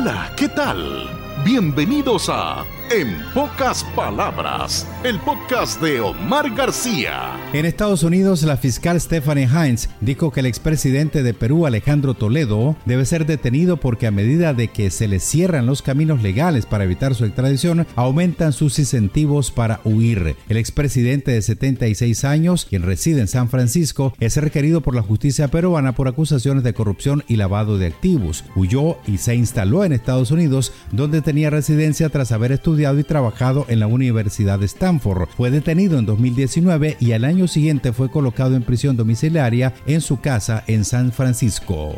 Hola, ¿qué tal? Bienvenidos a En pocas palabras, el podcast de Omar García. En Estados Unidos, la fiscal Stephanie Hines dijo que el expresidente de Perú, Alejandro Toledo, debe ser detenido porque a medida de que se le cierran los caminos legales para evitar su extradición, aumentan sus incentivos para huir. El expresidente de 76 años, quien reside en San Francisco, es requerido por la justicia peruana por acusaciones de corrupción y lavado de activos. Huyó y se instaló en Estados Unidos, donde tenía residencia tras haber estudiado y trabajado en la Universidad de Stanford. Fue detenido en 2019 y al año siguiente fue colocado en prisión domiciliaria en su casa en San Francisco.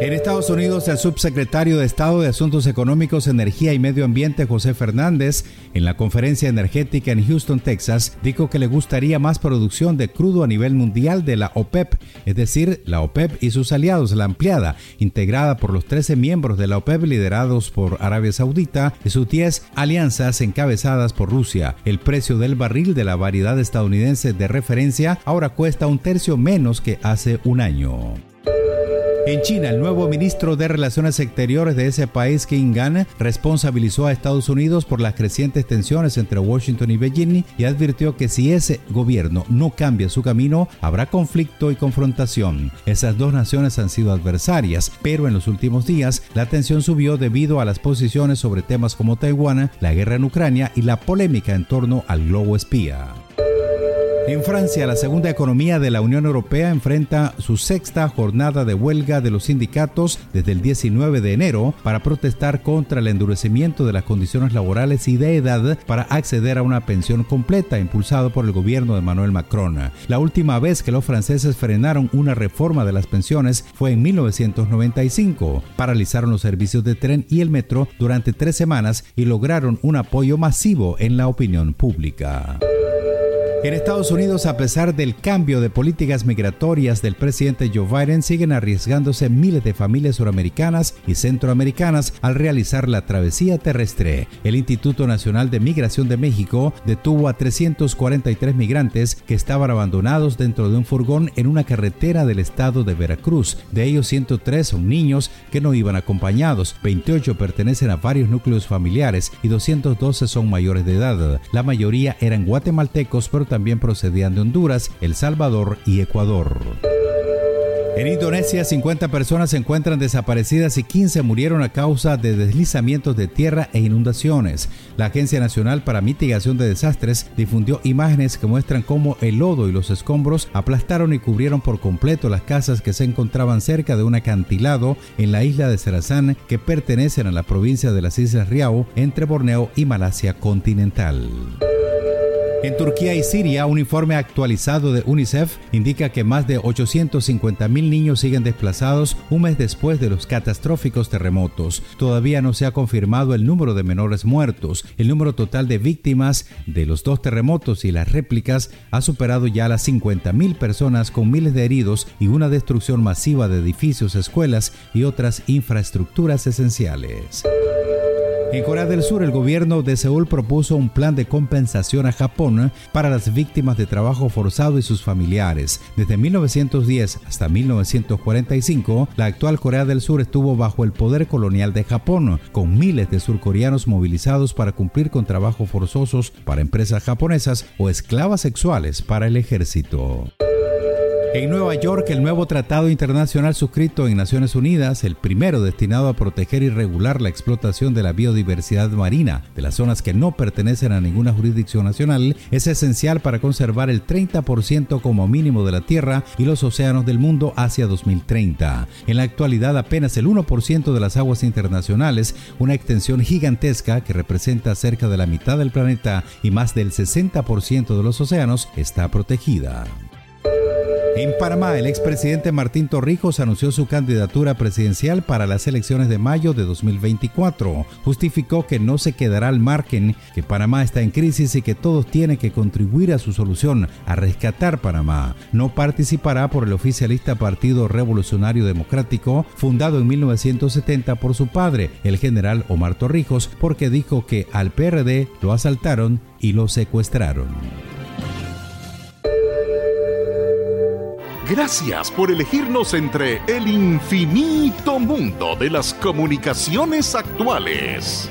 En Estados Unidos, el subsecretario de Estado de Asuntos Económicos, Energía y Medio Ambiente, José Fernández, en la conferencia energética en Houston, Texas, dijo que le gustaría más producción de crudo a nivel mundial de la OPEP, es decir, la OPEP y sus aliados, la ampliada, integrada por los 13 miembros de la OPEP liderados por Arabia Saudita y sus 10 alianzas encabezadas por Rusia. El precio del barril de la variedad estadounidense de referencia ahora cuesta un tercio menos que hace un año. En China, el nuevo ministro de Relaciones Exteriores de ese país, Qin Gan, responsabilizó a Estados Unidos por las crecientes tensiones entre Washington y Beijing y advirtió que si ese gobierno no cambia su camino, habrá conflicto y confrontación. Esas dos naciones han sido adversarias, pero en los últimos días la tensión subió debido a las posiciones sobre temas como Taiwán, la guerra en Ucrania y la polémica en torno al globo espía. En Francia, la segunda economía de la Unión Europea enfrenta su sexta jornada de huelga de los sindicatos desde el 19 de enero para protestar contra el endurecimiento de las condiciones laborales y de edad para acceder a una pensión completa impulsado por el gobierno de Manuel Macron. La última vez que los franceses frenaron una reforma de las pensiones fue en 1995. Paralizaron los servicios de tren y el metro durante tres semanas y lograron un apoyo masivo en la opinión pública. En Estados Unidos, a pesar del cambio de políticas migratorias del presidente Joe Biden, siguen arriesgándose miles de familias suramericanas y centroamericanas al realizar la travesía terrestre. El Instituto Nacional de Migración de México detuvo a 343 migrantes que estaban abandonados dentro de un furgón en una carretera del estado de Veracruz. De ellos, 103 son niños que no iban acompañados, 28 pertenecen a varios núcleos familiares y 212 son mayores de edad. La mayoría eran guatemaltecos, pero también procedían de Honduras, El Salvador y Ecuador. En Indonesia, 50 personas se encuentran desaparecidas y 15 murieron a causa de deslizamientos de tierra e inundaciones. La Agencia Nacional para Mitigación de Desastres difundió imágenes que muestran cómo el lodo y los escombros aplastaron y cubrieron por completo las casas que se encontraban cerca de un acantilado en la isla de Serazán que pertenecen a la provincia de las Islas Riau entre Borneo y Malasia continental. En Turquía y Siria, un informe actualizado de UNICEF indica que más de 850 mil niños siguen desplazados un mes después de los catastróficos terremotos. Todavía no se ha confirmado el número de menores muertos. El número total de víctimas de los dos terremotos y las réplicas ha superado ya las 50 mil personas con miles de heridos y una destrucción masiva de edificios, escuelas y otras infraestructuras esenciales. En Corea del Sur, el gobierno de Seúl propuso un plan de compensación a Japón para las víctimas de trabajo forzado y sus familiares. Desde 1910 hasta 1945, la actual Corea del Sur estuvo bajo el poder colonial de Japón, con miles de surcoreanos movilizados para cumplir con trabajos forzosos para empresas japonesas o esclavas sexuales para el ejército. En Nueva York, el nuevo tratado internacional suscrito en Naciones Unidas, el primero destinado a proteger y regular la explotación de la biodiversidad marina de las zonas que no pertenecen a ninguna jurisdicción nacional, es esencial para conservar el 30% como mínimo de la tierra y los océanos del mundo hacia 2030. En la actualidad, apenas el 1% de las aguas internacionales, una extensión gigantesca que representa cerca de la mitad del planeta y más del 60% de los océanos, está protegida. En Panamá, el expresidente Martín Torrijos anunció su candidatura presidencial para las elecciones de mayo de 2024. Justificó que no se quedará al margen, que Panamá está en crisis y que todos tienen que contribuir a su solución, a rescatar Panamá. No participará por el oficialista Partido Revolucionario Democrático, fundado en 1970 por su padre, el general Omar Torrijos, porque dijo que al PRD lo asaltaron y lo secuestraron. Gracias por elegirnos entre el infinito mundo de las comunicaciones actuales.